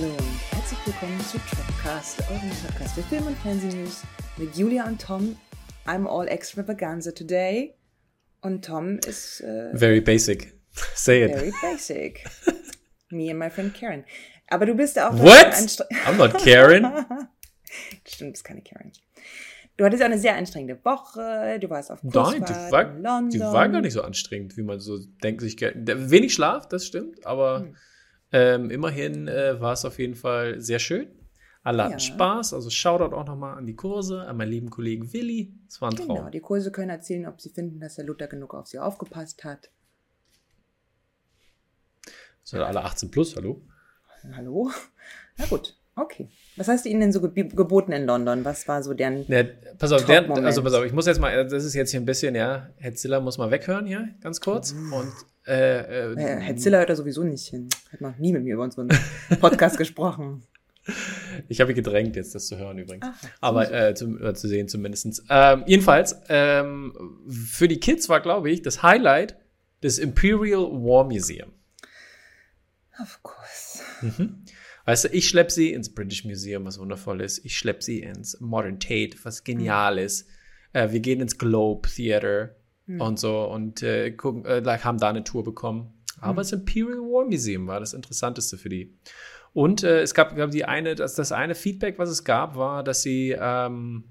Hallo und herzlich willkommen zu Tropcast, eurem Podcast für Film und Fernsehnews mit Julia und Tom. I'm all extravaganza today. Und Tom ist äh, Very basic. Say it. very basic. Me and my friend Karen. Aber du bist auch What? I'm not Karen. Stimmt, bist keine Karen. Du hattest auch eine sehr anstrengende Woche. Du warst auf Nein, Kursfahrt die war, in London. die war gar nicht so anstrengend, wie man so denkt. Sich, wenig Schlaf, das stimmt, aber Hm. Ähm, immerhin äh, war es auf jeden Fall sehr schön. Alle hatten Ja. Spaß, also Shoutout auch nochmal an die Kurse, an meinen lieben Kollegen Willi. Es war ein Traum. Genau, die Kurse können erzählen, ob sie finden, dass der Luther genug auf sie aufgepasst hat. Sind alle 18 plus, hallo? Hallo? Na gut, okay. Was hast du ihnen denn so ge geboten in London? Was war so deren... Ja, pass auf, der, Top-Moment. also pass auf, ich muss jetzt mal, das ist jetzt hier ein bisschen, ja, Herr Ziller muss mal weghören hier, ganz kurz. Und äh, äh, Äh, Herr Ziller hört da sowieso nicht hin. Hat noch nie mit mir über unseren Podcast gesprochen. Ich habe gedrängt, jetzt das zu hören übrigens. Ach, Aber äh, zu, äh, zu sehen zumindest. Ähm, jedenfalls, ähm, für die Kids war, glaube ich, das Highlight das Imperial War Museum. Of course. Weißt du, ich schlepp sie ins British Museum, was wundervoll ist. Ich schlepp sie ins Modern Tate, was genial ist. Äh, wir gehen ins Globe Theater und so und äh, gucken, äh, haben da eine Tour bekommen. Aber das Imperial War Museum war das Interessanteste für die. Und äh, es gab, glaube die eine, das, das eine Feedback, was es gab, war, dass sie, ähm,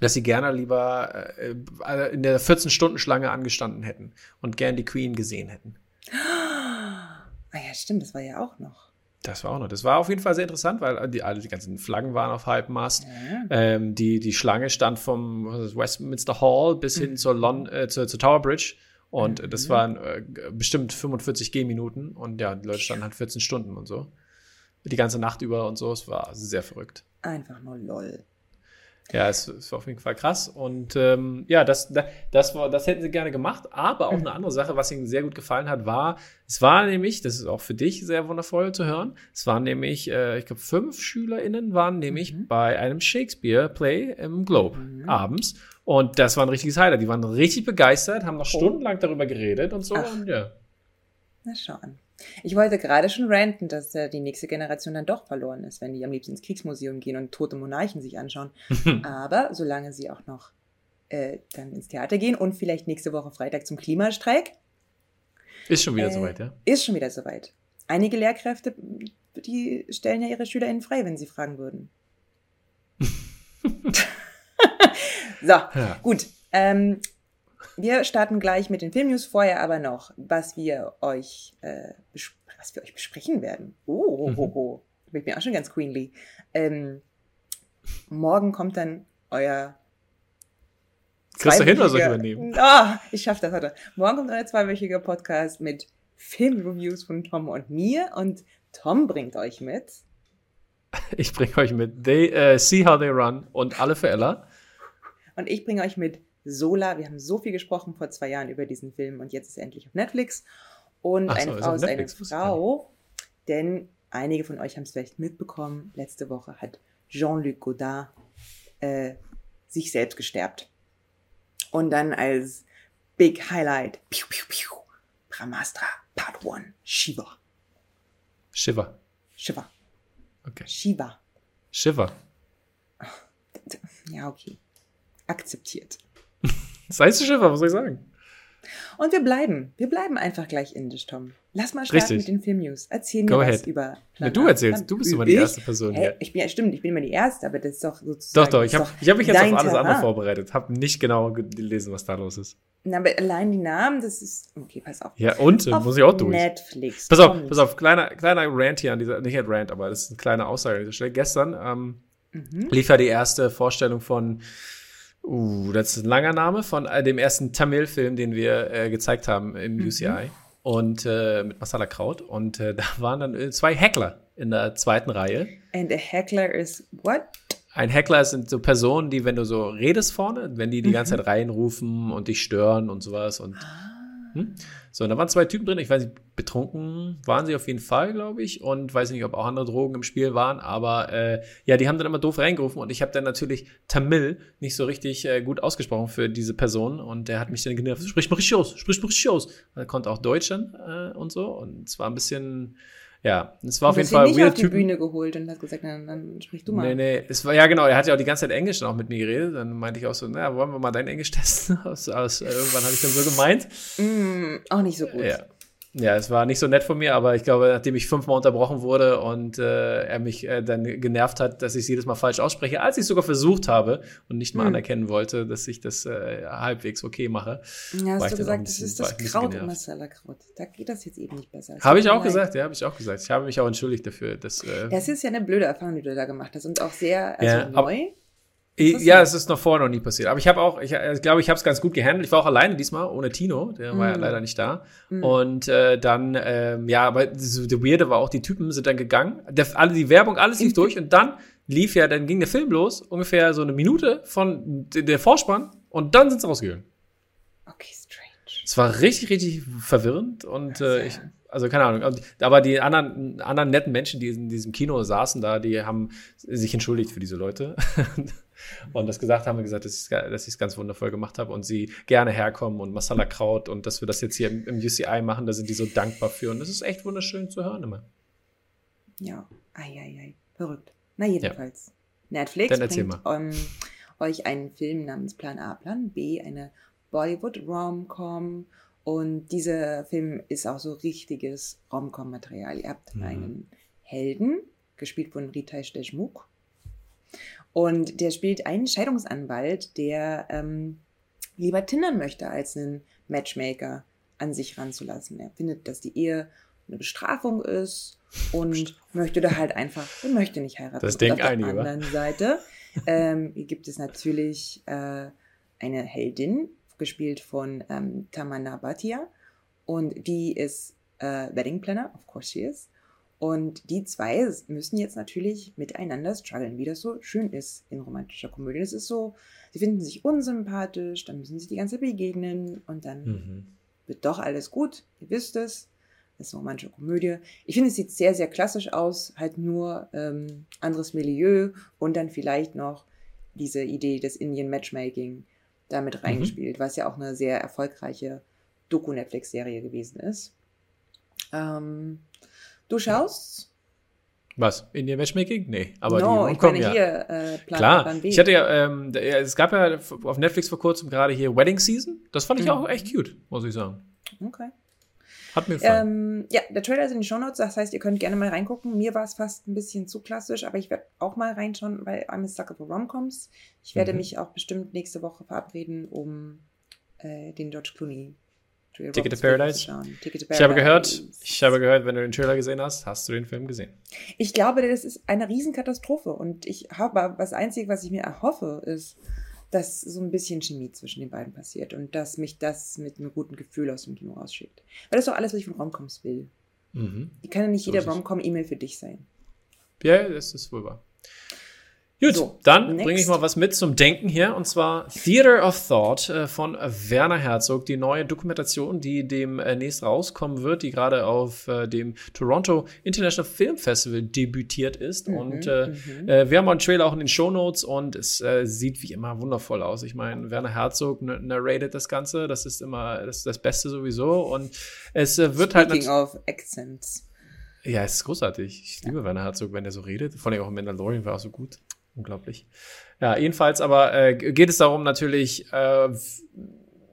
dass sie gerne lieber äh, äh, in der 14-Stunden-Schlange angestanden hätten und gern die Queen gesehen hätten. Ah ja, stimmt, das war ja auch noch. Das war auch noch. Das war auf jeden Fall sehr interessant, weil die, alle die ganzen Flaggen waren auf Halbmast. Ja. Ähm, die, die Schlange stand vom Westminster Hall bis hin zur, Lon äh, zur, zur Tower Bridge. Und äh, das waren äh, bestimmt 45 Gehminuten. Und ja, die Leute standen halt 14 Stunden und so. Die ganze Nacht über und so. Es war sehr verrückt. Einfach nur lol. Ja, es, es war auf jeden Fall krass. Und ähm, ja, das, das, das, war, das hätten sie gerne gemacht. Aber auch eine andere Sache, was ihnen sehr gut gefallen hat, war, es war nämlich, das ist auch für dich sehr wundervoll zu hören, es waren nämlich, äh, ich glaube, fünf SchülerInnen waren nämlich bei einem Shakespeare-Play im Globe abends. Und das war ein richtiges Highlight. Die waren richtig begeistert, haben noch stundenlang darüber geredet und so. Ach. Und ja. Na schau an. Ich wollte gerade schon ranten, dass äh, die nächste Generation dann doch verloren ist, wenn die am liebsten ins Kriegsmuseum gehen und tote Monarchen sich anschauen. Aber solange sie auch noch äh, dann ins Theater gehen und vielleicht nächste Woche Freitag zum Klimastreik, Ist schon wieder Äh, soweit, ja. ist schon wieder soweit. Einige Lehrkräfte, die stellen ja ihre SchülerInnen frei, wenn sie fragen würden. so, Ja. gut. Ähm, wir starten gleich mit den Filmnews, vorher aber noch, was wir euch, äh, was wir euch besprechen werden. Oh, ho, ho, ho. Da bin ich auch schon ganz queenly. Ähm, morgen kommt dann euer Kriegst du hin oder soll ich zweiwöchiger- übernehmen? Ah, ich schaff das heute. Morgen kommt euer zweiwöchiger Podcast mit Filmreviews von Tom und mir und Tom bringt euch mit. Ich bringe euch mit They äh, See How They Run und alle für Ella. Und ich bringe euch mit Sola. Wir haben so viel gesprochen vor zwei Jahren über diesen Film und jetzt ist er endlich auf Netflix. Und so, eine Frau ist eine Frau, denn einige von euch haben es vielleicht mitbekommen. Letzte Woche hat Jean-Luc Godard äh, sich selbst gesterbt. Und dann als Big Highlight, piu, piu, piu, Brahmastra Part 1, Shiva. Shiver. Shiva. Okay. Shiva. Shiver. Ja, okay. Akzeptiert. Das heißt Shiver, was soll ich sagen? Und wir bleiben. Wir bleiben einfach gleich indisch, Tom. Lass mal starten Richtig. mit den Filmnews. Erzähl mir Go was ahead. über Ja, du erzählst, du bist immer die erste Person Hä? hier. Ich bin ja, stimmt, ich bin immer die Erste, aber das ist doch sozusagen. Doch, doch, ich habe hab mich jetzt auf alles andere vorbereitet. Habe nicht genau gelesen, was da los ist. Na, aber allein die Namen, das ist. Okay, pass auf. Ja, und? Auf muss ich auch durch. Netflix. Pass auf, pass auf, kleiner, kleiner Rant hier an dieser, nicht ein Rant, aber das ist eine kleine Aussage an dieser Stelle. Gestern ähm, Mhm. lief ja die erste Vorstellung von, uh, das ist ein langer Name, von äh, dem ersten Tamil-Film, den wir äh, gezeigt haben im Mhm. UCI. Und äh, mit Masala Kraut. Und äh, da waren dann äh, zwei Heckler in der zweiten Reihe. And a heckler is what? Ein Heckler sind so Personen, die, wenn du so redest vorne, wenn die die ganze Mhm. Zeit reinrufen und dich stören und sowas. Und Ah. hm? So, und da waren zwei Typen drin. Ich weiß nicht, betrunken waren sie auf jeden Fall, glaube ich. Und weiß nicht, ob auch andere Drogen im Spiel waren. Aber äh, ja, die haben dann immer doof reingerufen. Und ich habe dann natürlich Tamil nicht so richtig äh, gut ausgesprochen für diese Person. Und der hat mich dann genervt. Sprich mal richtig aus, sprich mal richtig aus. Und er konnte auch Deutsch äh, und so. Und es war ein bisschen Ja, es war auf Du jeden Fall nicht weird auf die Typen. Bühne geholt und hat gesagt, dann, dann sprich du mal. Nee, nee, es war, ja genau, er hat ja auch die ganze Zeit Englisch dann auch mit mir geredet. Dann meinte ich auch so, naja, wollen wir mal dein Englisch testen? Aus, aus, äh, irgendwann habe ich dann so gemeint. Mm, auch nicht so gut. Ja. Ja, es war nicht so nett von mir, aber ich glaube, nachdem ich fünfmal unterbrochen wurde und äh, er mich äh, dann genervt hat, dass ich es jedes Mal falsch ausspreche, als ich es sogar versucht habe und nicht mal Hm. anerkennen wollte, dass ich das äh, halbwegs okay mache. Ja, hast du gesagt, das bisschen- ist das ein bisschen Kraut genervt. Masala-Kraut. Da geht das jetzt eben nicht besser. Es Habe ich auch leid. gesagt, ja, habe ich auch gesagt. Ich habe mich auch entschuldigt dafür. Dass, äh, Ja, es ist ja eine blöde Erfahrung, die du da gemacht hast und auch sehr also Ja, ab- neu. Ist ja, es ist noch vorher noch nie passiert. Aber ich habe auch, ich, ich glaube, ich habe es ganz gut gehandelt. Ich war auch alleine diesmal, ohne Tino. Der war ja Mm. leider nicht da. Mm. Und äh, dann, ähm, ja, aber so, der Weirde war auch, die Typen sind dann gegangen. Der, alle, die Werbung, alles lief durch. Und dann lief ja, dann ging der Film los. Ungefähr so eine Minute von der Vorspann. Und dann sind sie rausgegangen. Okay, strange. Es war richtig, richtig verwirrend. Und äh, ich, also keine Ahnung. Aber die anderen, anderen netten Menschen, die in diesem Kino saßen da, die haben sich entschuldigt für diese Leute. und das gesagt haben, gesagt, dass ich es ganz wundervoll gemacht habe und sie gerne herkommen und Masala Kraut und dass wir das jetzt hier im, im UCI machen, da sind die so dankbar für. Und das ist echt wunderschön zu hören immer. Ja, ei, ei, ei. Verrückt. Na, jedenfalls. Netflix Dann bringt ähm, euch einen Film namens Plan A, Plan B, eine Bollywood-Rom-Com. Und dieser Film ist auch so richtiges Rom-Com-Material. Ihr habt Mhm. einen Helden, gespielt von Ritesh Deshmukh. Und der spielt einen Scheidungsanwalt, der ähm, lieber tindern möchte, als einen Matchmaker an sich ranzulassen. Er findet, dass die Ehe eine Bestrafung ist und möchte da halt einfach, er möchte nicht heiraten. Das Und denken auf einige, der wa? anderen Seite ähm, gibt es natürlich äh, eine Heldin, gespielt von ähm, Tamanna Bhatia und die ist äh, Wedding Planner, of course she is. Und die zwei müssen jetzt natürlich miteinander strugglen, wie das so schön ist in romantischer Komödie. Das ist so, sie finden sich unsympathisch, dann müssen sie die ganze Zeit begegnen und dann Mhm. wird doch alles gut. Ihr wisst es. Das ist eine romantische Komödie. Ich finde, es sieht sehr, sehr klassisch aus. Halt nur ähm, anderes Milieu und dann vielleicht noch diese Idee des Indian Matchmaking damit reingespielt, was ja auch eine sehr erfolgreiche Doku-Netflix-Serie gewesen ist. Ähm, du schaust? Was? Indian Matchmaking? Nee, aber no, die ich meine ja. hier äh, Plan, Klar, Plan ich hatte ja, ähm, es gab ja auf Netflix vor kurzem gerade hier Wedding Season. Das fand ich Mhm. auch echt cute, muss ich sagen. okay. Hat mir gefallen. Ähm, ja, der Trailer ist in den Shownotes, das heißt, ihr könnt gerne mal reingucken. Mir war es fast ein bisschen zu klassisch, aber ich werde auch mal reinschauen, weil I'm a sucker for Romcoms. Ich werde Mhm. mich auch bestimmt nächste Woche verabreden, um äh, den George Clooney Ticket to Paradise? zu schauen. Ticket to ich habe gehört, Paradise. ich habe gehört, wenn du den Trailer gesehen hast, hast du den Film gesehen. Ich glaube, das ist eine Riesenkatastrophe und ich habe, das Einzige, was ich mir erhoffe, ist, dass so ein bisschen Chemie zwischen den beiden passiert und dass mich das mit einem guten Gefühl aus dem Kino rausschickt. Weil das ist doch alles, was ich von Romcoms will. Mhm. Die kann ja nicht So jeder ist es. Romcom-E-Mail für dich sein. Ja, das ist wohl wahr. Gut, So, dann bringe ich mal was mit zum Denken hier, und zwar Theater of Thought äh, von Werner Herzog, die neue Dokumentation, die demnächst rauskommen wird, die gerade auf äh, dem Toronto International Film Festival debütiert ist. Mhm, und äh, mhm. äh, wir haben auch einen Trailer auch in den Shownotes und es äh, sieht wie immer wundervoll aus. Ich meine, Werner Herzog narrated das Ganze, das ist immer das, ist das Beste sowieso. Und es äh, wird halt Speaking nat- of Accents. ja, es ist großartig. Ich liebe Werner Herzog, wenn er so redet. Vor allem auch in Mandalorian war er so gut. Unglaublich. Ja, jedenfalls aber äh, geht es darum natürlich äh,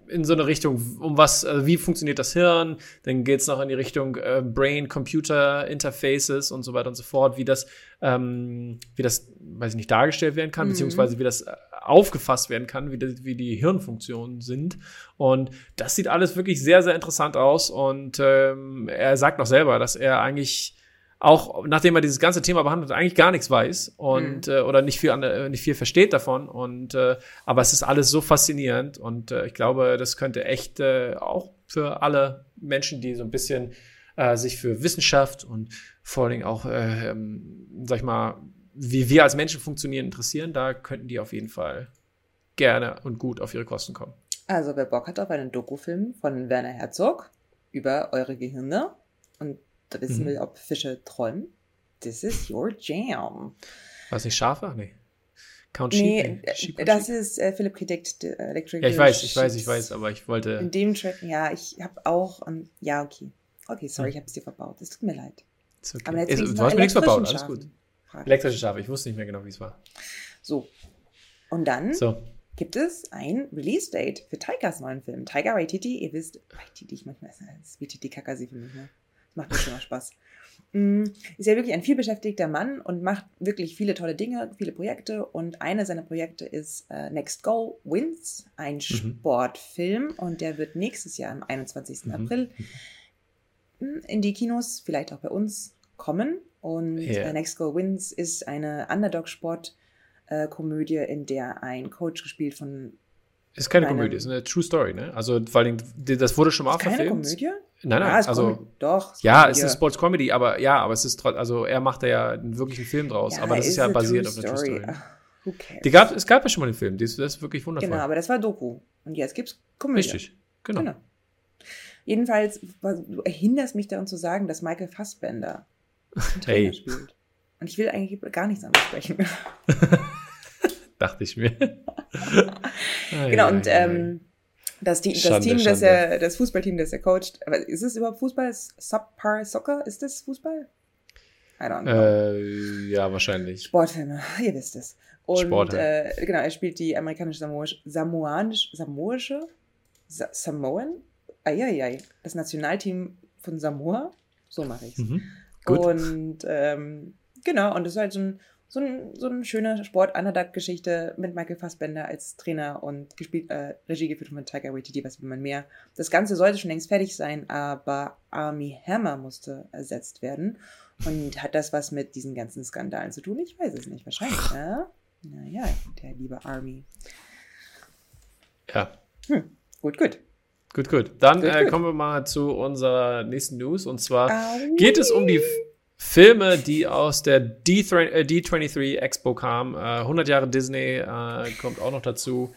in so eine Richtung, um was, äh, wie funktioniert das Hirn? Dann geht es noch in die Richtung äh, Brain-Computer-Interfaces und so weiter und so fort, wie das, ähm, wie das, weiß ich nicht, dargestellt werden kann, Mhm. beziehungsweise wie das äh, aufgefasst werden kann, wie, das, wie die Hirnfunktionen sind. Und das sieht alles wirklich sehr, sehr interessant aus. Und ähm, er sagt noch selber, dass er eigentlich auch nachdem er dieses ganze Thema behandelt, eigentlich gar nichts weiß und äh, oder nicht viel an, äh, nicht viel versteht davon und äh, aber es ist alles so faszinierend und äh, ich glaube, das könnte echt äh, auch für alle Menschen, die so ein bisschen äh, sich für Wissenschaft und vor allen Dingen auch, äh, ähm, sag ich mal, wie wir als Menschen funktionieren, interessieren, da könnten die auf jeden Fall gerne und gut auf ihre Kosten kommen. Also, wer Bock hat auf einen Dokufilm von Werner Herzog über eure Gehirne und wissen Mhm. will, ob Fische träumen, this is your jam. War es nicht scharfer? Nee. Count Nee, Sheep? Sheep äh, das ist äh, Philip K. Dick, äh, Electric Ja, ich weiß, ich weiß, ich weiß, aber ich wollte. In dem Track, ja, ich habe auch, ähm, ja, okay. Okay, sorry, ich habe es dir verbaut. Es tut mir leid. Okay. Aber jetzt wenigstens du hast mir nichts verbaut, alles gut. Schafen. Frage. Elektrische Schafe, ich wusste nicht mehr genau, wie es war. So. Und dann So. gibt es ein Release-Date für Taikas neuen Film. Taika Waititi, ihr wisst, Waititi, ich manchmal ist es wie Titi Kakasi für mich, ne? Macht mir schon mal Spaß. Mm, Ist ja wirklich ein vielbeschäftigter Mann und macht wirklich viele tolle Dinge, viele Projekte. Und eine seiner Projekte ist äh, Next Go Wins, ein Sportfilm. Und der wird nächstes Jahr am 21. Mhm. April mm, in die Kinos, vielleicht auch bei uns, kommen. Und Ja. äh, Next Go Wins ist eine Underdog-Sport-Komödie, in der ein Coach gespielt von. Ist keine Komödie, ist eine True Story, ne? Also vor allem, das wurde schon mal Keine verfilmt. Komödie? Nein, nein, Ah, ist also Komödie. Doch. ja, es ist Sports Comedy, aber ja, aber es ist trotzdem, also er macht da ja einen wirklichen Film draus, aber das ist ja eine basiert auf einer True Story. Ach, who cares? Die gab, es gab ja schon mal den Film, das, ist wirklich wundervoll. Genau, aber das war Doku. Und jetzt gibt's Komödie. Richtig, genau. Genau. Jedenfalls, du erinnerst mich daran zu sagen, dass Michael Fassbender einen Hey. spielt. Und ich will eigentlich eigentlich anderes ansprechen. Dachte ich mir. genau, und ähm, das, Team, das Schande, Team, das er, das Fußballteam, das er coacht, aber ist es überhaupt Fußball? Subpar Soccer? Ist das Fußball? I don't know. Äh, ja, wahrscheinlich. Sportfilme, ihr wisst es. Und Sport, äh, genau, er spielt die amerikanische Samoisch, Samoanisch, Samoische, Sa Samoan, eieiei, das Nationalteam von Samoa, so mache ich es. Mhm. Gut. Und ähm, genau, und das ist halt so ein, so ein, so eine schöne Sport-Underdog-Geschichte mit Michael Fassbender als Trainer und gespielt, äh, Regie geführt von Tiger Waititi, was will man mehr. Das Ganze sollte schon längst fertig sein, aber Army Hammer musste ersetzt werden. Und hat das was mit diesen ganzen Skandalen zu tun? Ich weiß es nicht. Wahrscheinlich, ja? Naja, der liebe Army. Ja, Gut, gut. gut, gut. Dann Gut, äh, gut. kommen wir mal zu unserer nächsten News und zwar Au. geht es um die Filme, die aus der D3, äh, D23 Expo kamen. Äh, 100 Jahre Disney äh, kommt auch noch dazu.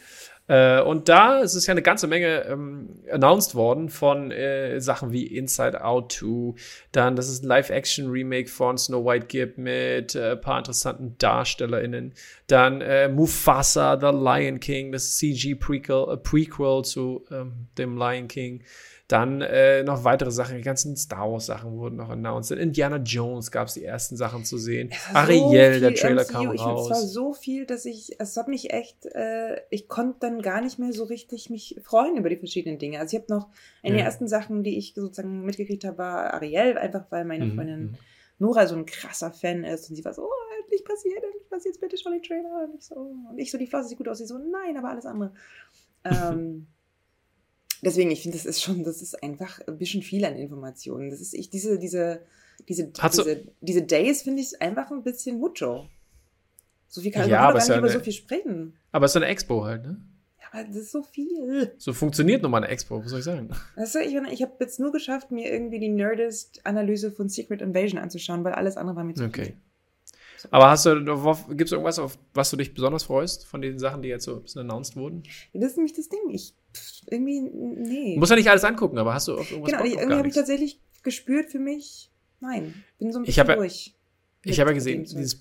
Äh, und da ist es ja eine ganze Menge ähm, announced worden von äh, Sachen wie Inside Out 2. Dann, dass es ein Live-Action-Remake von Snow White gibt mit äh, ein paar interessanten DarstellerInnen. Dann äh, Mufasa, The Lion King, das CG-Prequel äh, Prequel zu ähm, dem Lion King. Dann äh, noch weitere Sachen, die ganzen Star Wars Sachen wurden noch announced. In Indiana Jones gab es die ersten Sachen zu sehen. Ariel, so der Trailer MCU. kam ich, Es war raus. so viel, dass ich, es hat mich echt, äh, ich konnte dann gar nicht mehr so richtig mich freuen über die verschiedenen Dinge. Also ich habe noch, eine der Ja. ersten Sachen, die ich sozusagen mitgekriegt habe, war Ariel, einfach weil meine Mhm, Freundin mhm. Nora so ein krasser Fan ist und sie war so, oh, endlich passiert, endlich passiert, bitte schon die Trailer. Und ich so, und ich so, die Flosse sieht gut aus, sie so, nein, aber alles andere. ähm, deswegen, ich finde, das ist schon, das ist einfach ein bisschen viel an Informationen. Das ist, ich, diese, diese, diese, diese, diese Days finde ich einfach ein bisschen mucho. So viel kann Ja, man aber gar ja nicht über eine- so viel sprechen. Aber es ist eine Expo halt, ne? Ja, aber das ist so viel. So funktioniert nun mal eine Expo, was soll ich sagen? Du, ich, ich habe jetzt nur geschafft, mir irgendwie die Nerdist-Analyse von Secret Invasion anzuschauen, weil alles andere war mir zu Okay. viel. Aber hast du, gibt es irgendwas, auf was du dich besonders freust von den Sachen, die jetzt so ein bisschen announced wurden? Das ist nämlich das Ding. Ich, irgendwie, nee. Du musst ja nicht alles angucken, aber hast du auf irgendwas Genau, Bock ich, irgendwie habe ich tatsächlich gespürt für mich, nein, bin so ein Ich bisschen ja- durch. Ich mit habe ja gesehen, dieses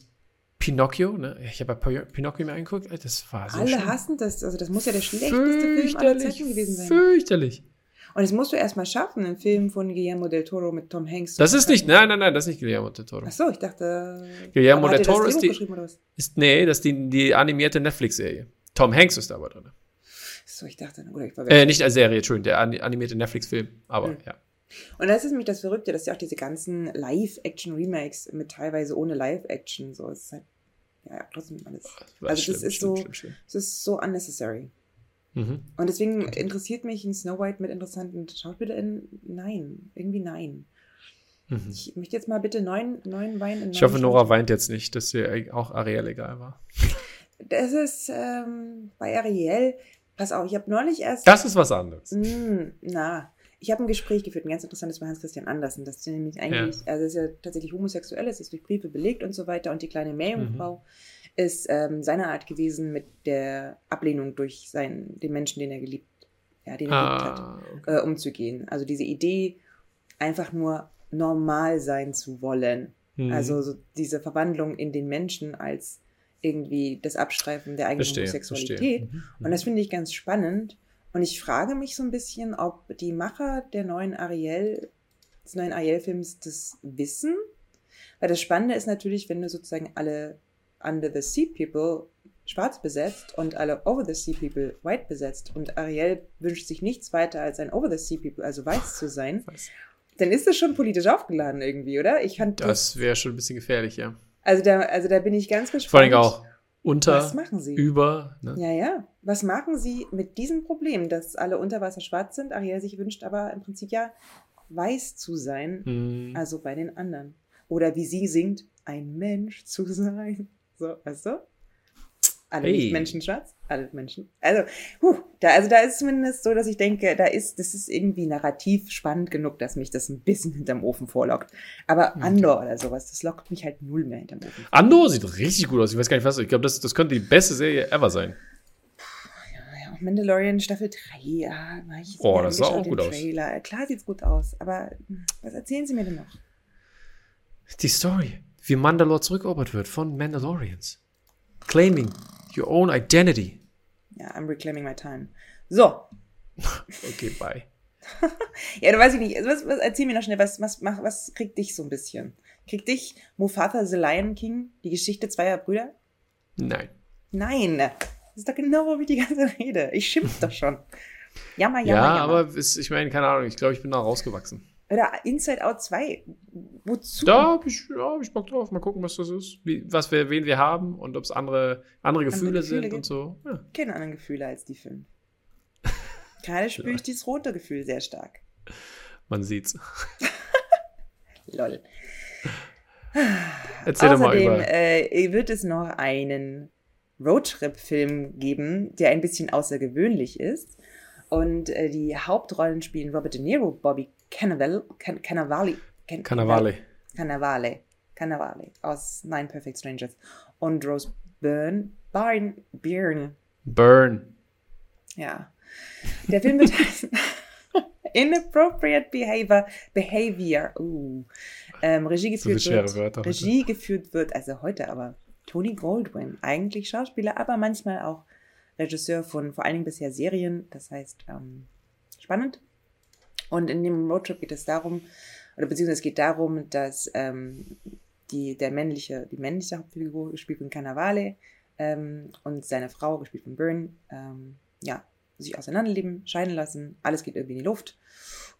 Pinocchio, ne? Ich habe ja Pin- Pinocchio mir angeguckt, das war so Alle schlimm. hassen das, also das muss ja der schlechteste Film aller Zeiten gewesen sein. Fürchterlich. Und das musst du erstmal schaffen, einen Film von Guillermo del Toro mit Tom Hanks. Das ist nicht, nein, nein, nein, das ist nicht Guillermo del Toro. Ach so, ich dachte. Guillermo del das Toro ist die-? Ist, nee, das ist die, die animierte Netflix-Serie. Tom Hanks ist da aber drin. So, ich dachte, oder ich war Äh, nicht als Serie, Entschuldigung, der ani- animierte Netflix-Film, aber Hm. ja. Und das ist nämlich das Verrückte, dass ja auch diese ganzen Live-Action-Remakes mit teilweise ohne Live-Action, so ist halt, ja, ja, trotzdem alles. War Also das schlimm, ist schlimm, so- schlimm, schlimm. Es ist so unnecessary. Mhm. Und deswegen interessiert mich ein Snow White mit interessanten SchauspielerInnen? Nein, irgendwie nein. Mhm. Ich möchte jetzt mal bitte neuen, neuen Wein in Ich hoffe, Nora weint jetzt nicht, dass ihr auch Ariel egal war. Das ist ähm, bei Ariel, pass auf, ich habe neulich erst. Das ist was anderes. Mm, na, ich habe ein Gespräch geführt, ein ganz interessantes bei Hans-Christian Andersen, das nämlich eigentlich, also das ist ja tatsächlich homosexuell ist, ist durch Briefe belegt und so weiter. Und die kleine Meerjungfrau ist ähm, seine Art gewesen mit der Ablehnung durch seinen, den Menschen, den er geliebt, ja, den er geliebt hat, Ah, äh, umzugehen. Also diese Idee, einfach nur normal sein zu wollen. Mhm. Also so diese Verwandlung in den Menschen als irgendwie das Abstreifen der eigenen verstehe, Homosexualität. verstehe. Mhm. Und das finde ich ganz spannend. Und ich frage mich so ein bisschen, ob die Macher der neuen Ariel, des neuen Ariel-Films das wissen Weil das Spannende ist natürlich, wenn du sozusagen alle Under the Sea People schwarz besetzt und alle Over the Sea People white besetzt und Ariel wünscht sich nichts weiter als ein Over the Sea People, also weiß zu sein, Weiß. dann ist das schon politisch aufgeladen irgendwie, oder? Ich fand Das wäre schon ein bisschen gefährlich, ja. also da, also da bin ich ganz gespannt. Vor allem auch unter, Was machen sie? über. Ne? Ja, ja. Was machen sie mit diesem Problem, dass alle unter Wasser schwarz sind, Ariel sich wünscht aber im Prinzip ja weiß zu sein, Hm. also bei den anderen. Oder wie sie singt, ein Mensch zu sein. So, weißt du? Alle Hey. Menschen schwarz, alle Menschen. Also, huh, da, also da ist zumindest so, dass ich denke, da ist, das ist irgendwie narrativ spannend genug, dass mich das ein bisschen hinterm Ofen vorlockt. Aber Andor oder sowas, das lockt mich halt null mehr hinterm Ofen. Andor sieht richtig gut aus. Ich weiß gar nicht, was. Ich glaube, das, das könnte die beste Serie ever sein. Mandalorian Staffel 3, ja, Oh, das sah auch gut aus. Trailer. Klar sieht's gut aus, aber hm, was erzählen Sie mir denn noch? Die Story, wie Mandalore zurückerobert wird von Mandalorians. Claiming your own identity. Ja, I'm reclaiming my time. So, Okay, bye. ja, du weißt ich nicht. Was, was, erzähl mir noch schnell, was, was, was kriegt dich so ein bisschen? Kriegt dich Mufasa the Lion King, die Geschichte zweier Brüder? Nein. Nein, das ist doch genau, worüber ich die ganze rede. Ich schimpf doch schon. Jammer, jammer, Ja, jammer. aber es, ich meine, keine Ahnung, ich glaube, ich bin da rausgewachsen. Oder Inside Out 2. Wozu? Da habe ich, ja, hab ich Bock drauf. Mal gucken, was das ist. Wie, was wir, wen wir haben und ob es andere, andere Gefühle Gefühle sind und so. Ja. Keine anderen Gefühle als die fünf. Gerade spüre ich dieses rote Gefühl sehr stark. Man sieht's. Lol. Erzähl doch mal Außerdem über. äh, wird es noch einen Roadtrip-Film geben, der ein bisschen außergewöhnlich ist. Und äh, die Hauptrollen spielen Robert De Niro, Bobby Cannavale, Can Cannavale, Can Cannavale. Cannavale, Cannavale aus Nine Perfect Strangers und Rose Byrne, Byrne, Byrne, Burn. ja. Der Film wird heißen Inappropriate Behavior, Behavior, uh. ähm, Regie So geführt schwere wird, Wörter heute. Regie geführt wird, also heute aber Tony Goldwyn, eigentlich Schauspieler, aber manchmal auch Regisseur von vor allen Dingen bisher Serien, das heißt ähm, spannend. Und in dem Roadtrip geht es darum, oder beziehungsweise es geht darum, dass ähm, die, der männliche, die männliche Hauptfigur, gespielt von Cannavale, ähm, und seine Frau, gespielt von Byrne, ähm, ja, sich auseinanderleben, scheiden lassen, alles geht irgendwie in die Luft.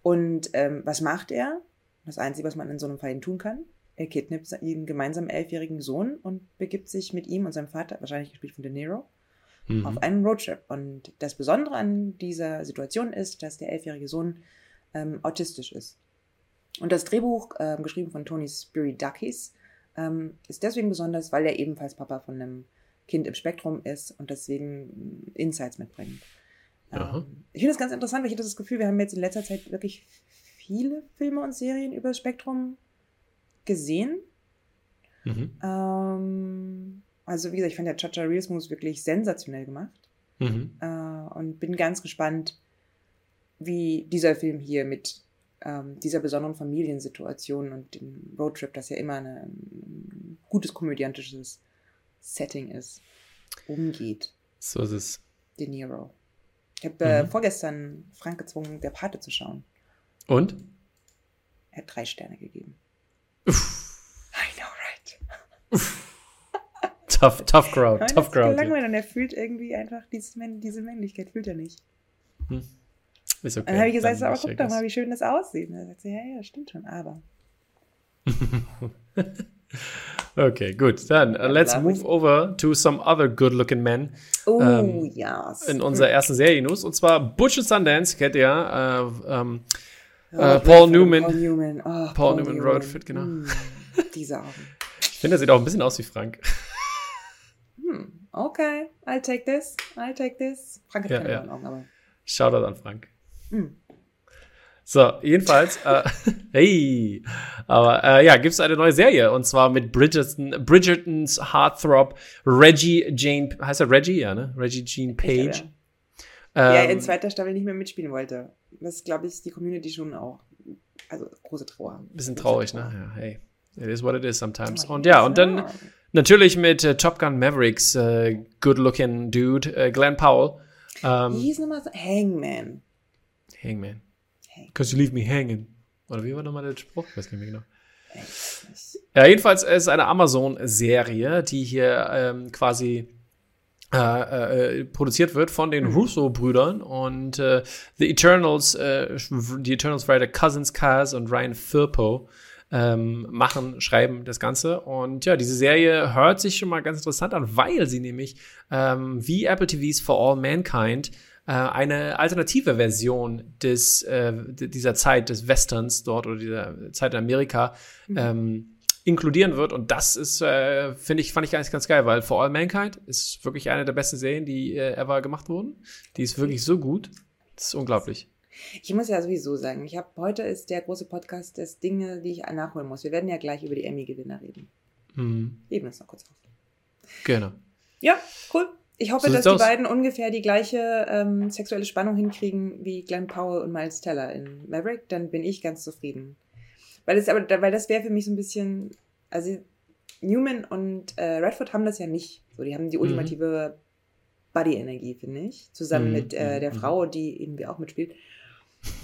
Und ähm, was macht er? Das Einzige, was man in so einem Fall tun kann, er kidnappt ihren gemeinsamen elfjährigen Sohn und begibt sich mit ihm und seinem Vater, wahrscheinlich gespielt von De Niro, Mhm. auf einen Roadtrip. Und das Besondere an dieser Situation ist, dass der elfjährige Sohn ähm, autistisch ist. Und das Drehbuch, ähm, geschrieben von Tony Spiridakis, ähm, ist deswegen besonders, weil er ebenfalls Papa von einem Kind im Spektrum ist und deswegen mm, Insights mitbringt. Ähm, ich finde das ganz interessant, weil ich hatte das Gefühl, wir haben jetzt in letzter Zeit wirklich viele Filme und Serien über das Spektrum gesehen. Mhm. Ähm, also wie gesagt, ich fand der Chacha Realismus wirklich sensationell gemacht Mhm. äh, und bin ganz gespannt, wie dieser Film hier mit ähm, dieser besonderen Familiensituation und dem Roadtrip, das ja immer eine, ein gutes komödiantisches Setting ist, umgeht. So ist es. De Niro. Ich habe äh, Mhm. vorgestern Frank gezwungen, der Pate zu schauen. Und? Er hat drei Sterne gegeben. Uff. I know, right? Tough, tough crowd, tough ist crowd. Gelangweilt und er fühlt irgendwie einfach dieses, Männ- diese Männlichkeit, fühlt er nicht. Ist okay. Dann habe ich gesagt, Dann aber guck doch mal, wie schön das aussieht. Und er sagt, so, ja, ja, stimmt schon, aber. Okay, gut. Dann uh, let's move over to some other good-looking men Oh, Ähm, ja. in unserer ersten Serie-News. Und zwar Butch and Sundance, kennt ihr ja. Äh, ähm, Oh, äh, Paul Newman. Paul Newman. Oh, Paul Newman Roadfit, genau. Mm, diese Augen. ich finde, er sieht auch ein bisschen aus wie Frank. Hm, okay, I'll take this. I'll take this. Frank hat Ja, keine ja. Augen, aber. Shoutout an Frank. Hm. So, jedenfalls, äh, hey, aber äh, ja, gibt es eine neue Serie und zwar mit Bridgerton, Bridgertons Heartthrob Reggie Jane, heißt er Reggie, ja, ne? Reggie Jean Page. Ja, Ähm, in zweiter Staffel nicht mehr mitspielen wollte. Das glaube ich, die Community schon auch. Also große Trauer. bisschen traurig, Trauer. ne? Ja, hey, it is what it is sometimes. Oh, Und ja, und dann ja. natürlich mit äh, Top Gun Mavericks, äh, good-looking Dude, äh, Glenn Powell. Wie Ähm, hieß nochmal so? Hangman. Hangman. Hang. Cause you leave me hanging. Oder wie war nochmal der Spruch? Ich weiß nicht mehr genau. Ja, jedenfalls ist es eine Amazon-Serie, die hier ähm, quasi äh, äh, produziert wird von den mhm. Russo-Brüdern und äh, The Eternals, äh, die Eternals-Writer Cousins Kaz und Ryan Firpo ähm, machen, schreiben das Ganze. Und ja, diese Serie hört sich schon mal ganz interessant an, weil sie nämlich ähm, wie Apple TVs For All Mankind äh, eine alternative Version des, äh, dieser Zeit des Westerns dort oder dieser Zeit in Amerika mhm. ähm, inkludieren wird. Und das ist, äh, finde ich, fand ich ganz, ganz geil, weil For All Mankind ist wirklich eine der besten Serien, die äh, ever gemacht wurden. Die ist wirklich so gut. Das ist unglaublich. Ich muss ja sowieso sagen, ich habe heute ist der große Podcast des Dinge, die ich nachholen muss. Wir werden ja gleich über die Emmy-Gewinner reden. Mhm. Heben das noch kurz auf. Genau. Ja, cool. Ich hoffe, so dass die aus. beiden ungefähr die gleiche ähm, sexuelle Spannung hinkriegen wie Glenn Powell und Miles Teller in Maverick. Dann bin ich ganz zufrieden. Weil es aber, weil das wäre für mich so ein bisschen, also Newman und äh, Redford haben das ja nicht. So, die haben die mhm. ultimative Body-Energie, finde ich. Zusammen mhm. mit äh, der mhm. Frau, die irgendwie auch mitspielt.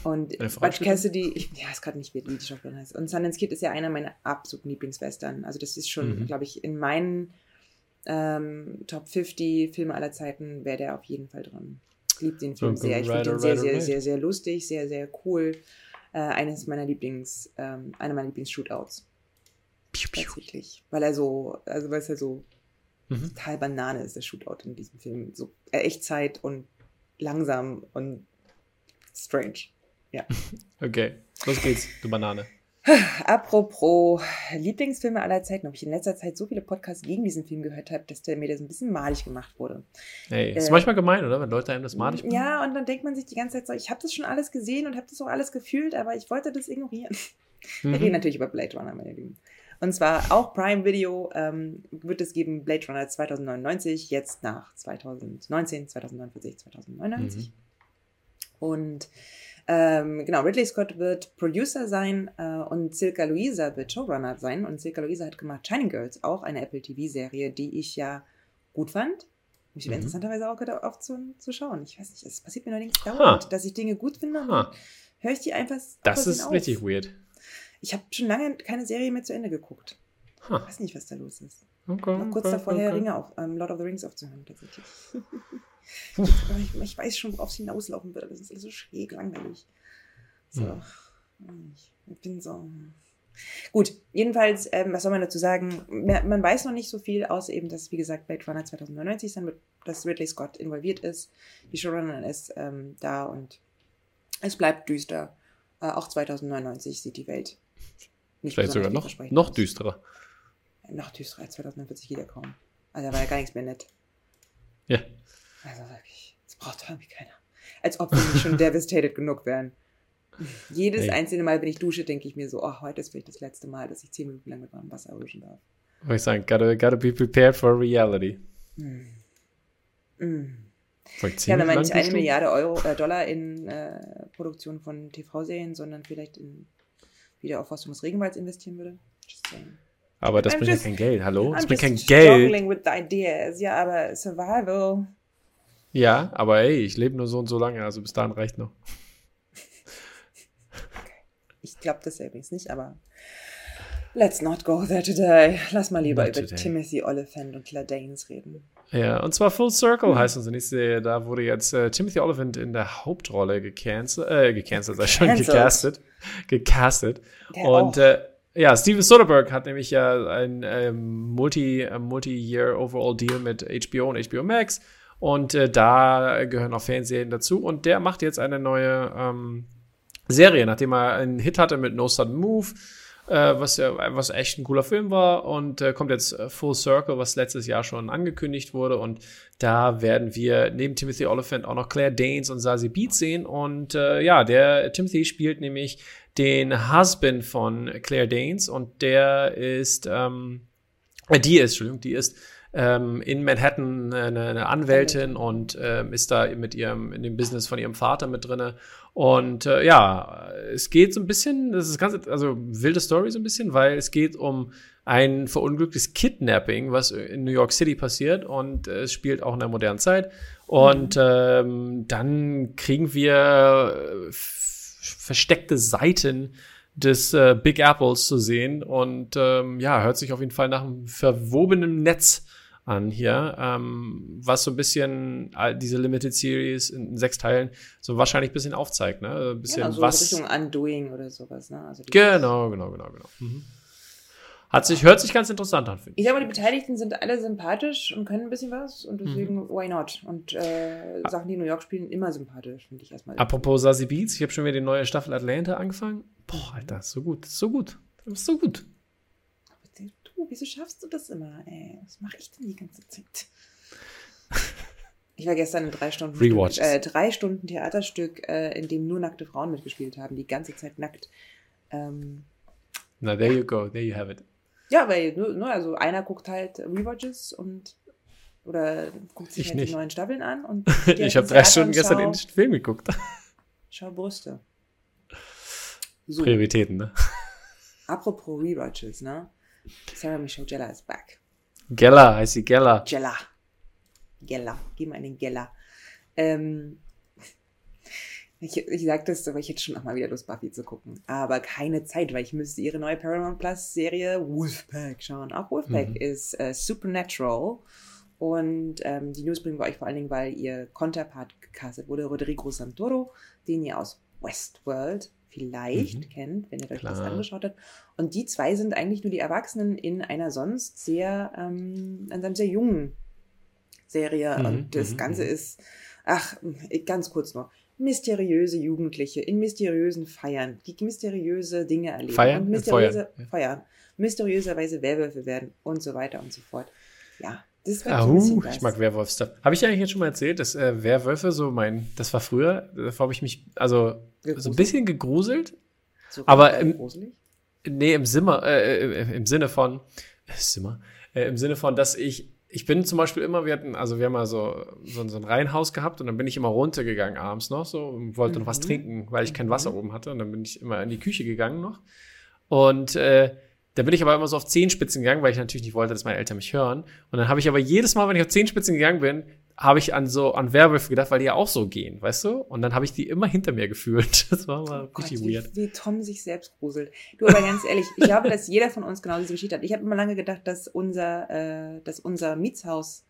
Und Butch Cassidy, ich ja, gerade nicht, wie die Schauspielerin heißt. Und Sundance Kid ist ja einer meiner absoluten Lieblingswestern. Also das ist schon, mhm. glaube ich, in meinen ähm, Top 50 Filme aller Zeiten wäre der auf jeden Fall drin. Ich liebe den Film so, sehr. Ich finde den sehr, sehr, sehr, sehr lustig, sehr, sehr cool äh, eines meiner Lieblings, ähm, einer meiner Lieblings-Shootouts. Tatsächlich. Weil er so, also weil es ja so mhm. total Banane ist, der Shootout in diesem Film. So äh, Echtzeit und langsam und strange. Ja. Okay, los geht's, du Banane. Apropos Lieblingsfilme aller Zeiten, ob ich in letzter Zeit so viele Podcasts gegen diesen Film gehört habe, dass der mir das ein bisschen malig gemacht wurde. Hey, ist äh, manchmal gemein, oder? Wenn Leute einem das malig machen. Ja, und dann denkt man sich die ganze Zeit so, ich habe das schon alles gesehen und habe das auch alles gefühlt, aber ich wollte das ignorieren. Mhm. Wir reden natürlich über Blade Runner, meine Lieben. Und zwar auch Prime Video ähm, wird es geben, Blade Runner 2099, jetzt nach 2019, 2049, 2099. Mhm. Und ähm, genau, Ridley Scott wird Producer sein äh, und Silka Luisa wird Showrunner sein. Und Silka Luisa hat gemacht Shining Girls, auch eine Apple TV-Serie, die ich ja gut fand. Mich mhm. interessanterweise auch gedacht, aufzuschauen. Ich weiß nicht, es passiert mir allerdings dauernd, dass ich Dinge gut finde höre ich die einfach. Das ist auf. richtig weird. Ich habe schon lange keine Serie mehr zu Ende geguckt. Huh. Ich weiß nicht, was da los ist. Okay, Noch kurz okay, davor, okay. Herr Ringe auf, ähm, Lord of the Rings aufzuhören, tatsächlich. ich, ich, weiß schon, worauf es hinauslaufen wird. Das ist alles so schräg langweilig. So. Hm. Ich bin so. Gut, jedenfalls, ähm, was soll man dazu sagen? Man weiß noch nicht so viel, außer eben, dass, wie gesagt, Blade Runner 2099 sein wird, dass Ridley Scott involviert ist. Die Showrunnerin ist ähm, da und es bleibt düster. Äh, auch 2099 sieht die Welt nicht Vielleicht sogar noch, noch düsterer. Noch düsterer als 2049 geht ja kaum. Also da war ja gar nichts mehr nett. Ja. Also wirklich, das braucht irgendwie keiner. Als ob wir nicht schon devastated genug wären. Jedes hey. einzelne Mal, wenn ich dusche, denke ich mir so, oh, heute ist vielleicht das letzte Mal, dass ich zehn Minuten lang mit warmem Wasser duschen darf. Wollte ich sagen, gotta, gotta be prepared for reality. Mm. Mm. Ja, dann meine ich eine Milliarde Euro, äh, Dollar in äh, Produktion von TV-Serien, sondern vielleicht in Wiederaufforstung des Regenwalds investieren würde. Aber das I'm bringt just, ja kein Geld, hallo? Das I'm bringt kein Geld. with the ideas. Ja, aber Survival. Ja, aber ey, ich lebe nur so und so lange, also bis dahin reicht noch. Ich glaube das übrigens nicht, aber let's not go there today. Lass mal lieber not über today. Timothy Oliphant und Claire Danes reden. Ja, und zwar Full Circle heißt unsere nächste Serie. Da wurde jetzt äh, Timothy Oliphant in der Hauptrolle gecancelt, äh, gecancelt, sei schon, gecastet. Gecastet. Der und äh, ja, Steven Soderbergh hat nämlich ja ein ähm, äh, Multi-Year Overall Deal mit HBO und HBO Max. Und äh, da gehören auch Fernsehen dazu. Und der macht jetzt eine neue ähm, Serie, nachdem er einen Hit hatte mit No Sudden Move, äh, was ja was echt ein cooler Film war. Und äh, kommt jetzt äh, Full Circle, was letztes Jahr schon angekündigt wurde. Und da werden wir neben Timothy Oliphant auch noch Claire Danes und Sazi Beat sehen. Und äh, ja, der Timothy spielt nämlich den Husband von Claire Danes. Und der ist ähm, äh, die ist, Entschuldigung, die ist ähm, in Manhattan eine, eine Anwältin und ähm, ist da mit ihrem in dem Business von ihrem Vater mit drinne und äh, ja, es geht so ein bisschen, das ist ganz, also wilde Story so ein bisschen, weil es geht um ein verunglücktes Kidnapping, was in New York City passiert und äh, es spielt auch in der modernen Zeit. Und mhm. ähm, dann kriegen wir äh, versteckte Seiten des äh, Big Apples zu sehen. Und ähm, ja, hört sich auf jeden Fall nach einem verwobenen Netz an hier, ähm, was so ein bisschen diese Limited Series in sechs Teilen so wahrscheinlich ein bisschen aufzeigt, ne? Ein bisschen ja, also was. Richtung Undoing oder sowas, ne? Also Genau, genau, genau, genau. Mhm. Hat sich, hört sich ganz interessant an, finde ich. Ich sag mal, die Beteiligten sind alle sympathisch und können ein bisschen was und deswegen, Mhm. why not? Und äh, Sachen, die in New York spielen, immer sympathisch, finde ich erstmal. Apropos Sassy Beats, ich habe schon wieder die neue Staffel Atlanta angefangen. Boah, Alter, so gut, so gut. So gut. Wieso schaffst du das immer, ey? Was mache ich denn die ganze Zeit? Ich war gestern in drei Stunden, äh, drei Stunden Theaterstück, äh, in dem nur nackte Frauen mitgespielt haben, die ganze Zeit nackt. Ähm, Na, there you go, there you have it. ja, weil nur, nur, also einer guckt halt Rewatches und oder guckt sich Ich halt nicht. die neuen Staffeln an und Ich habe drei Stunden gestern den Film geguckt. schau Brüste. So, Prioritäten, ne? apropos Rewatches, ne? Sarah Michelle Gellar ist back. Geller, heißt sie Geller. Gella. Gella. Geh mal in den Gella. Ähm, ich, ich sag das, aber ich hätte schon noch mal wieder Lust, Buffy zu gucken. Aber keine Zeit, weil ich müsste ihre neue Paramount Plus Serie Wolfpack schauen. Auch Wolfpack Mhm. ist äh, Supernatural. Und ähm, die News bringen wir euch vor allen Dingen, weil ihr Konterpart gecastet wurde, Rodrigo Santoro, den ihr aus Westworld vielleicht Mhm. kennt, wenn ihr euch das Klar. angeschaut habt. Und die zwei sind eigentlich nur die Erwachsenen in einer sonst sehr, ähm, in einem sehr jungen Serie. Mhm, Und das mhm, Ganze mhm. ist, ach, ganz kurz noch, mysteriöse Jugendliche in mysteriösen Feiern, die mysteriöse Dinge erleben. Feiern? Und mysteriöse Feuern. Feiern. Mysteriöserweise Werwölfe werden und so weiter und so fort. Ja, das wird Ah, uh, ich mag Werwolf-Stuff. Habe ich eigentlich jetzt schon mal erzählt, dass äh, Werwölfe so mein, das war früher, davor habe ich mich, also so ein Gegruselt? bisschen gegruselt. So aber im- gruselig. Nee, im Simmer, äh, äh, im Sinne von, äh, Simmer, äh, im Sinne von, dass ich, ich bin zum Beispiel immer, wir hatten, also wir haben mal so, so, so ein Reihenhaus gehabt und dann bin ich immer runtergegangen abends noch so und wollte noch was Mhm. trinken, weil ich kein Mhm. Wasser oben hatte und dann bin ich immer in die Küche gegangen noch und äh, da bin ich aber immer so auf Zehenspitzen gegangen, weil ich natürlich nicht wollte, dass meine Eltern mich hören. Und dann habe ich aber jedes Mal, wenn ich auf Zehenspitzen gegangen bin, habe ich an so an Werwölfe gedacht, weil die ja auch so gehen, weißt du? Und dann habe ich die immer hinter mir gefühlt. Das war mal Oh Gott, richtig wie, weird. wie Tom sich selbst gruselt. Du, aber ganz ehrlich, ich glaube, dass jeder von uns genau diese Geschichte hat. Ich habe immer lange gedacht, dass unser, äh, dass unser Mietshaus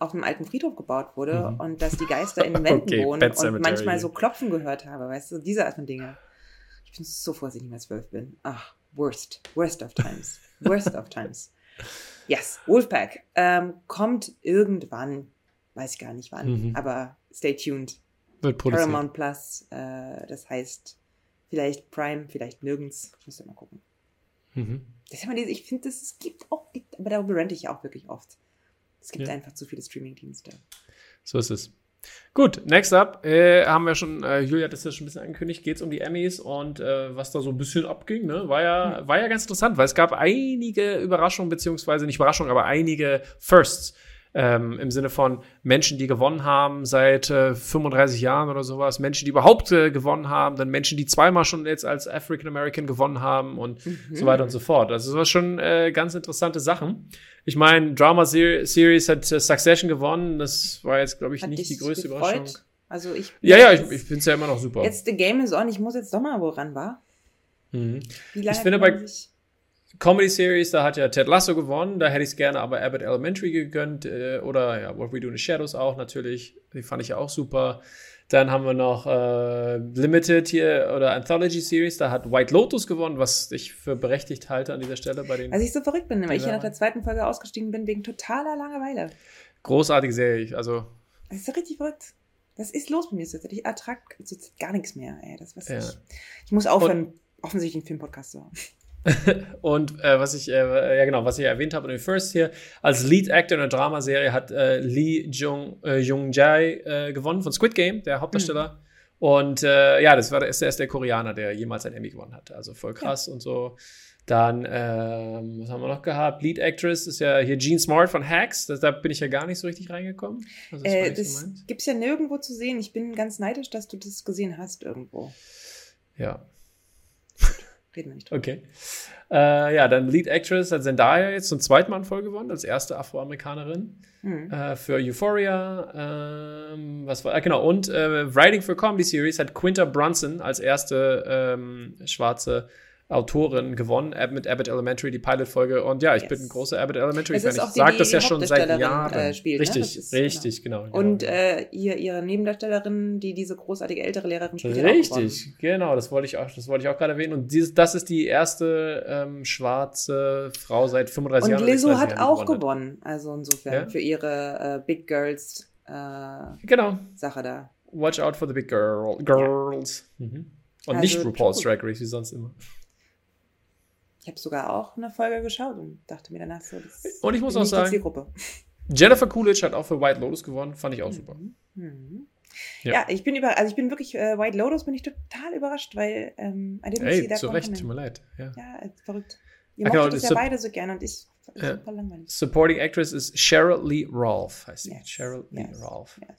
auf einem alten Friedhof gebaut wurde Mhm. und dass die Geister in den Wänden Okay, wohnen und manchmal so Klopfen gehört habe, weißt du, diese Art von Dinge. Ich bin so froh, dass ich nicht mehr zwölf bin. Ach, worst. Worst of times. Worst of times. Yes, Wolfpack. Ähm, kommt irgendwann, weiß ich gar nicht wann, Mhm. aber stay tuned. Wird produziert. Paramount Plus, äh, das heißt vielleicht Prime, vielleicht nirgends. Ich muss ja mal gucken. Mhm. Das ist immer diese, ich finde, es gibt auch, aber darüber rente ich ja auch wirklich oft. Es gibt Ja. einfach zu viele Streaming-Dienste. So ist es. Gut, next up äh, haben wir schon, äh, Julia hat das ja schon ein bisschen angekündigt, geht es um die Emmys und äh, was da so ein bisschen abging, ne? War ja, war ja ganz interessant, weil es gab einige Überraschungen, beziehungsweise nicht Überraschungen, aber einige Firsts. Ähm, Im Sinne von Menschen, die gewonnen haben seit äh, 35 Jahren oder sowas, Menschen, die überhaupt äh, gewonnen haben, dann Menschen, die zweimal schon jetzt als African American gewonnen haben und so weiter und so fort. Also das war schon äh, ganz interessante Sachen. Ich meine, Drama Ser Series hat äh, Succession gewonnen. Das war jetzt, glaube ich, Hat nicht die größte gefreut? Überraschung. Also ich. Ja, ja, ich, ich finde es ja immer noch super. Jetzt The Game is on. Ich muss jetzt doch mal, woran war. Mhm. Wie lange Ich finde bei- sich- Comedy Series, da hat ja Ted Lasso gewonnen. Da hätte ich es gerne aber Abbott Elementary gegönnt. Äh, oder ja, What We Do in the Shadows auch natürlich. Die fand ich ja auch super. Dann haben wir noch äh, Limited hier oder Anthology Series. Da hat White Lotus gewonnen, was ich für berechtigt halte an dieser Stelle bei den Als ich so verrückt bin, weil ich ja nach der zweiten Folge ausgestiegen bin, wegen totaler Langeweile. großartigen Serie. Also Das ist so richtig verrückt. Das ist los bei mir zurzeit. Ich ertrag zurzeit gar nichts mehr. Ey, das weiß Ja. ich. Ich muss aufhören, offensichtlich einen Filmpodcast zu haben. Und äh, was ich, äh, ja genau, was ich erwähnt habe in den First hier, als Lead Actor in der Dramaserie hat äh, Lee Jung, äh, Jung Jae äh, gewonnen von Squid Game, der Hauptdarsteller. Und äh, ja, das war der, ist der erste Koreaner, der jemals einen Emmy gewonnen hat. Also voll krass und so. Dann, ähm, was haben wir noch gehabt? Lead Actress ist ja hier Jean Smart von Hacks. Das, da bin ich ja gar nicht so richtig reingekommen. Also das Äh, das gibt's ja nirgendwo zu sehen. Ich bin ganz neidisch, dass du das gesehen hast irgendwo. Ja, Reden wir nicht drüber. Okay. Äh, ja, dann Lead Actress hat Zendaya jetzt zum zweiten Mal in Folge gewonnen, als erste Afroamerikanerin Hm. äh, für Euphoria. Ähm, was war, äh, genau, und äh, Writing for Comedy Series hat Quinta Brunson als erste ähm, schwarze Autorin gewonnen, mit Abbott Elementary, die Pilot-Folge. Und ja, ich Yes. bin ein großer Abbott Elementary-Fan. Ich sage das ja schon seit Hauptdarstellerin, Jahren. äh, spielt, ne? richtig, Das ist- richtig, genau. genau, Und genau. äh, ihr, ihre Nebendarstellerin, die diese großartige ältere Lehrerin spielt. Richtig, genau, das wollte ich auch, das wollte ich auch gerade erwähnen. Und dieses, das ist die erste ähm, schwarze Frau seit 35 Und Jahren. oder Lizzo 36 hat auch gewonnen gewonnen. Also insofern Ja? für ihre äh, Big Girls äh. Genau. Sache da. Watch out for the big girl, girls. Mhm. Und Also, nicht RuPaul's. Drag Race, wie sonst immer. Ich habe sogar auch eine Folge geschaut und dachte mir danach so, das Und ich muss auch sagen-. Jennifer Coolidge hat auch für White Lotus gewonnen, fand ich auch super. Mhm. Ja. Ja. ich bin über, also ich bin wirklich, äh, White Lotus bin ich total überrascht, weil ähm, I didn't Ey, zu Recht, tut mir leid. Ja. Ja, äh, verrückt. Ihr mochtet genau, das ja beide so gerne und ich Ja. super langweilig. Supporting Actress ist Cheryl Lee Rolfe, heißt sie. Yes, Cheryl Lee yes, Rolfe. yes.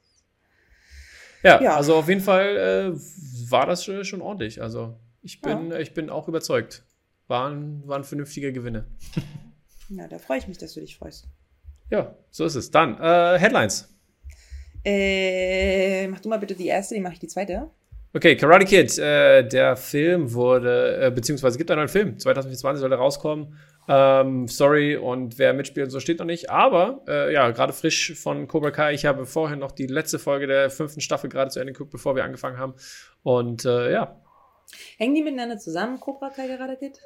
Ja, Ja. also auf jeden Fall äh, war das schon, schon ordentlich. Also ich bin, ich bin auch überzeugt. Waren, waren vernünftige Gewinne. Ja, da freue ich mich, dass du dich freust. Ja, so ist es. Dann, äh, Headlines. Äh, mach du mal bitte die erste, die mache ich die zweite. Okay, Karate Kid, äh, der Film wurde, äh, beziehungsweise gibt einen neuen Film. 2024 soll er rauskommen. Ähm, sorry, und wer mitspielt, so steht noch nicht. Aber, äh, ja, gerade frisch von Cobra Kai. Ich habe vorhin noch die letzte Folge der fünften Staffel gerade zu Ende geguckt, bevor wir angefangen haben. Und, äh, ja. Hängen die miteinander zusammen, Cobra Kai Karate Kid?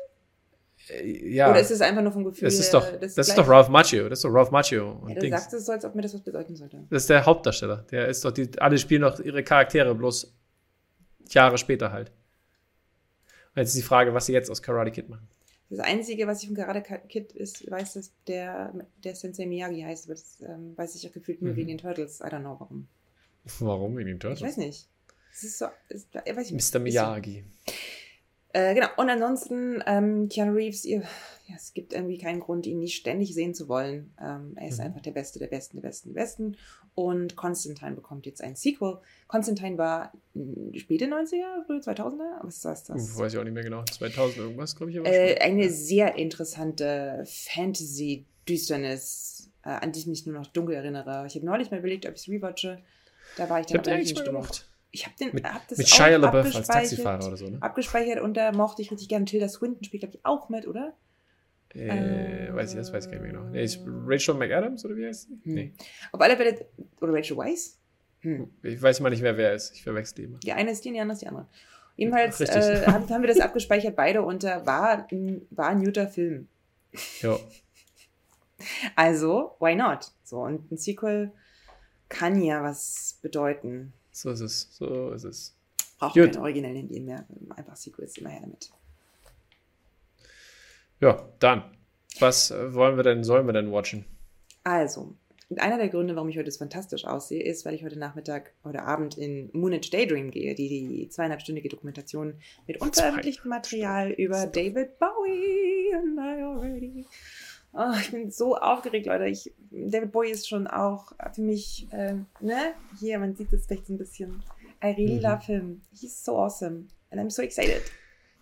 Äh, ja. Oder ist es einfach nur vom Gefühl? das ist doch, das ist doch Ralph Macchio. Das ist doch Ralph Macchio. Und Ja, du Dings. sagst es so, als ob mir das was bedeuten sollte. Das ist der Hauptdarsteller. Der ist doch die, alle spielen doch ihre Charaktere bloß Jahre später halt. Und jetzt ist die Frage, was sie jetzt aus Karate Kid machen. Das Einzige, was ich von Karate Kid ist, weiß, dass der, der Sensei Miyagi heißt, aber das ähm, weiß ich ja gefühlt nur Mhm. wegen den Turtles. I don't know warum. Warum wegen Ich Turtles? weiß nicht. Es ist so, es, ich weiß nicht, Mr. ist so. Äh, genau. Und ansonsten, ähm, Keanu Reeves, ihr, ja, es gibt irgendwie keinen Grund, ihn nicht ständig sehen zu wollen. Ähm, er ist Mhm. einfach der Beste, der Besten, der Besten, der Besten. Und Constantine bekommt jetzt ein Sequel. Constantine war mh, späte 90er, frühe 2000er? Was ist das? Weiß ich auch nicht mehr genau. 2000 irgendwas, glaube ich. Aber Äh, eine sehr interessante Fantasy-Düsternis, äh, an die ich mich nur noch dunkel erinnere. Ich habe neulich mal überlegt, ob ich es rewatche. Da war ich ich dann den aber nicht gemacht. Ich habe den Mit, hab das mit auch Shia LaBeouf als abgespeichert- Taxifahrer oder so, ne? Abgespeichert und da mochte ich richtig gerne Tilda Swinton, spielt glaube ich auch mit, oder? Äh, weiß ich, das weiß ich gar nicht mehr genau. Ist Rachel McAdams oder wie heißt sie? Hm. Nee. Auf alle Fälle, oder Rachel Weisz? Hm. Ich weiß mal nicht mehr, wer ist. Ich verwechsel die immer. Die eine ist die, die andere ist die andere. Jedenfalls Richtig. äh, haben, haben wir das abgespeichert, beide unter war, ein- war ein guter Film. Ja. Also, why not? So, und ein Sequel kann ja was bedeuten. So ist es. So ist es. Braucht Gut. keine originellen Ideen mehr. Einfach Sequels, immer her damit. Ja, dann. Was äh, wollen wir denn, sollen wir denn watchen? Also, einer der Gründe, warum ich heute so fantastisch aussehe, ist, weil ich heute Nachmittag oder Abend in Moonage Daydream gehe, die die zweieinhalbstündige Dokumentation mit unveröffentlichtem Material über David Bowie and I already. Oh, ich bin so aufgeregt, Leute. Ich, David Bowie ist schon auch für mich, ähm, ne? Hier, man sieht es vielleicht so ein bisschen. I really Mhm. love him. He's so awesome. And I'm so excited.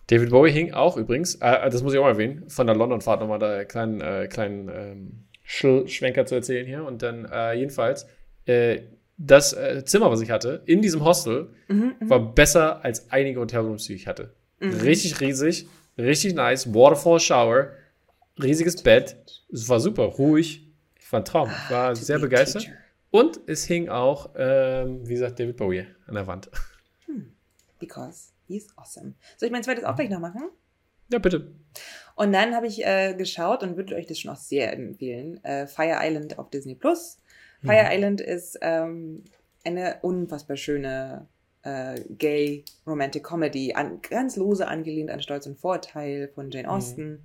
David Bowie hing auch übrigens, äh, das muss ich auch mal erwähnen, von der London-Fahrt nochmal da kleinen, äh, kleinen ähm, Sch Schwenker zu erzählen hier. Und dann äh, jedenfalls, äh, das äh, Zimmer, was ich hatte, in diesem Hostel, Mhm, mhm, war besser als einige Hotelrooms, die ich hatte. mhm. Richtig riesig, richtig nice, Waterfall Shower, riesiges Bett. Es war super, ruhig. Ich war ein Traum. Ich war Ah, sehr begeistert. Und es hing auch, ähm, wie gesagt, David Bowie an der Wand. Because he's awesome. Soll ich mein zweites auch gleich noch machen? Ja, bitte. Und dann habe ich äh, geschaut und würde euch das schon auch sehr empfehlen. Äh, Fire Island auf Disney Plus. Fire Mhm. Island ist ähm, eine unfassbar schöne äh, gay romantic Comedy, an, ganz lose angelehnt an Stolz und Vorteil von Jane Mhm.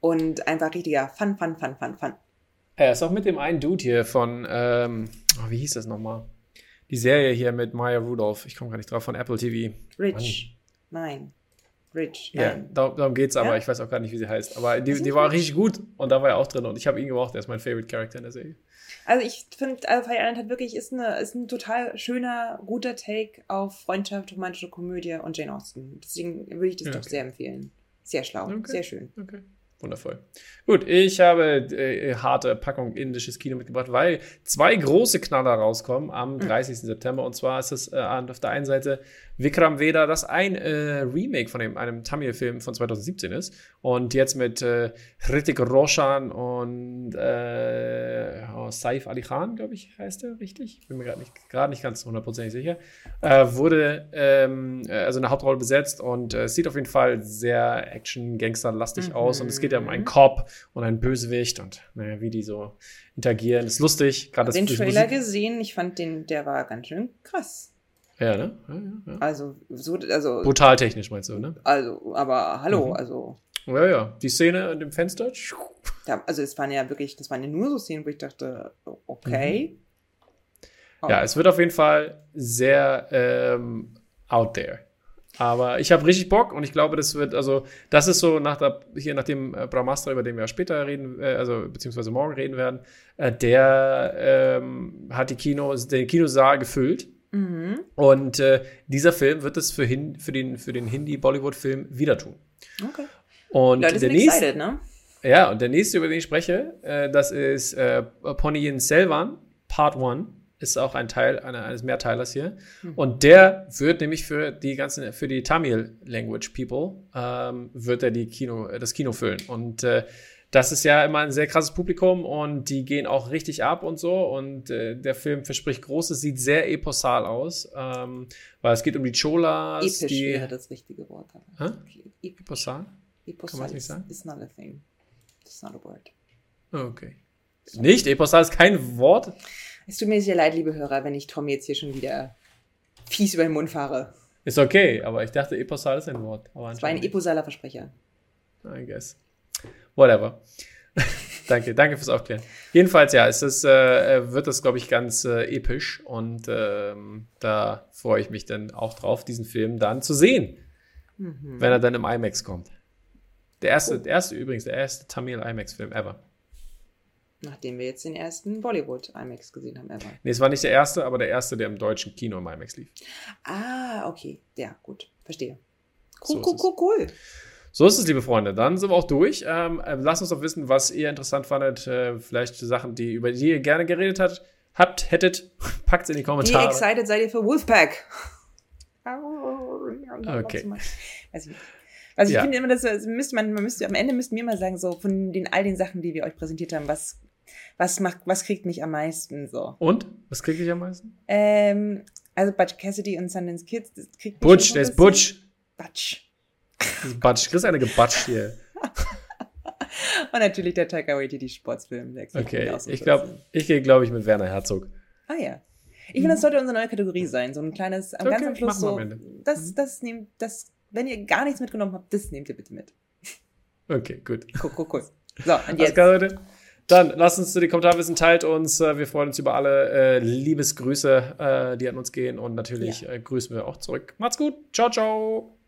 Und einfach richtiger Fun, Fun, Fun, Fun, Fun. Er ist auch mit dem einen Dude hier von, ähm, oh, wie hieß das nochmal? Die Serie hier mit Maya Rudolph. Ich komme gar nicht drauf, von Apple TV. Rich. Nein. Rich. Ja, Nein. darum, darum geht's aber. Ja? Ich weiß auch gar nicht, wie sie heißt. Aber die, die war Rich? richtig gut und da war er auch drin und ich habe ihn gemocht. Er ist mein Favorite Character in der Serie. Also ich finde, also Fire Island hat wirklich, ist, eine, ist ein total schöner, guter Take auf Freundschaft, romantische Komödie und Jane Austen. Deswegen würde ich das Ja, doch okay. sehr empfehlen. Sehr schlau, Okay. sehr schön. Okay. Wundervoll. Gut, ich habe äh, harte Packung indisches Kino mitgebracht, weil zwei große Knaller rauskommen am 30. September. Und zwar ist es äh, auf der einen Seite Vikram Veda, das ein äh, Remake von dem, einem Tamil-Film von 2017 ist. Und jetzt mit äh, Hrithik Roshan und äh, oh, Saif Ali Khan, glaube ich, heißt er richtig. Bin mir gerade nicht, grad nicht ganz hundertprozentig sicher. Äh, wurde ähm, äh, also eine Hauptrolle besetzt und äh, sieht auf jeden Fall sehr Action-Gangster-lastig Mhm. aus. Und es geht ja um einen Cop und einen Bösewicht und naja, wie die so interagieren. Ist lustig. Gerade den Trailer Musik- gesehen, ich fand den, der war ganz schön krass. Ja, ne? Ja, ja, ja. Also, so, also, Brutal technisch meinst du, ne? also, aber hallo, Mhm. also, Ja, ja. Die Szene in dem Fenster. da, also es waren ja wirklich, das waren ja nur so Szenen, wo ich dachte, okay. Oh. Ja, es wird auf jeden Fall sehr ähm, out there. Aber ich habe richtig Bock und ich glaube, das wird, also, das ist so nach der, hier nach dem äh, Brahmastra, über den wir später reden, äh, also beziehungsweise morgen reden werden, äh, der ähm, hat die Kinos, den Kinosaal gefüllt. Mhm. Und äh, dieser Film wird es für, hin, für den, für den Hindi-Bollywood-Film wieder tun. Okay. Und Leute der sind nächste, excited, ne? ja, und der nächste, über den ich spreche, äh, das ist äh, Ponniyin Selvan, Part 1. Ist auch ein Teil einer, eines Mehrteilers hier. Und der wird nämlich für die ganzen, für die Tamil Language People, ähm, wird er die Kino, das Kino füllen. Und äh, das ist ja immer ein sehr krasses Publikum und die gehen auch richtig ab und so. Und äh, der Film verspricht Großes, sieht sehr eposal aus, ähm, weil es geht um die Cholas, Episch die. wäre das richtige Wort. Hä? Episch. Eposal? Episch Kann man es nicht sagen? It's not a thing. It's not a word. Okay. Nicht? Eposal ist kein Wort? Es tut mir sehr leid, liebe Hörer, wenn ich Tom jetzt hier schon wieder fies über den Mund fahre. Ist okay, aber ich dachte, Eposal ist ein Wort. Aber Es war ein eposaler Versprecher. I guess. Whatever. danke, danke fürs Aufklären. Jedenfalls, ja, es ist, äh, wird das, glaube ich, ganz äh, episch und ähm, da freue ich mich dann auch drauf, diesen Film dann zu sehen, Mhm. wenn er dann im IMAX kommt. Der erste, der erste übrigens, der erste Tamil IMAX-Film ever. Nachdem wir jetzt den ersten Bollywood IMAX gesehen haben, ever. Nee, es war nicht der erste, aber der erste, der im deutschen Kino im IMAX lief. Ah, okay. Ja, gut. Verstehe. So Cool, ist cool, cool, cool. So ist es, liebe Freunde. Dann sind wir auch durch. Ähm, äh, lasst uns doch wissen, was ihr interessant fandet. Äh, vielleicht Sachen, die, über die ihr gerne geredet habt, habt hättet. Packt in die Wie Kommentare. excited seid ihr für Wolfpack? Okay. Also, also ich Ja. finde immer, das das müsste man, man müsste, am Ende müssten wir mal sagen, so von den all den Sachen, die wir euch präsentiert haben, was, was macht, was kriegt mich am meisten so. Und? Was kriege ich am meisten? Ähm, also Butch Cassidy und Sundance Kids, das kriegt Butch, der ist Butch. Butch. Das ist Butch. Chris ist eine gebatscht hier. Und natürlich der Taika Waititi Sportsfilm. Der Okay, ich glaube, ich gehe, glaube ich, mit Werner Herzog. Ah ja. Ich finde, das sollte unsere neue Kategorie sein. So ein kleines, am Okay, ganz am Schluss so. Ende. Mhm. Das, das nehmt, das, wenn ihr gar nichts mitgenommen habt, das nehmt ihr bitte mit. Okay, gut. Cool, cool, cool. So, und jetzt. klar, Leute. Dann lasst uns die Kommentare wissen, teilt uns. Äh, Wir freuen uns über alle äh, Liebesgrüße, äh, die an uns gehen. Und natürlich Ja. äh, grüßen wir auch zurück. Macht's gut. Ciao, ciao.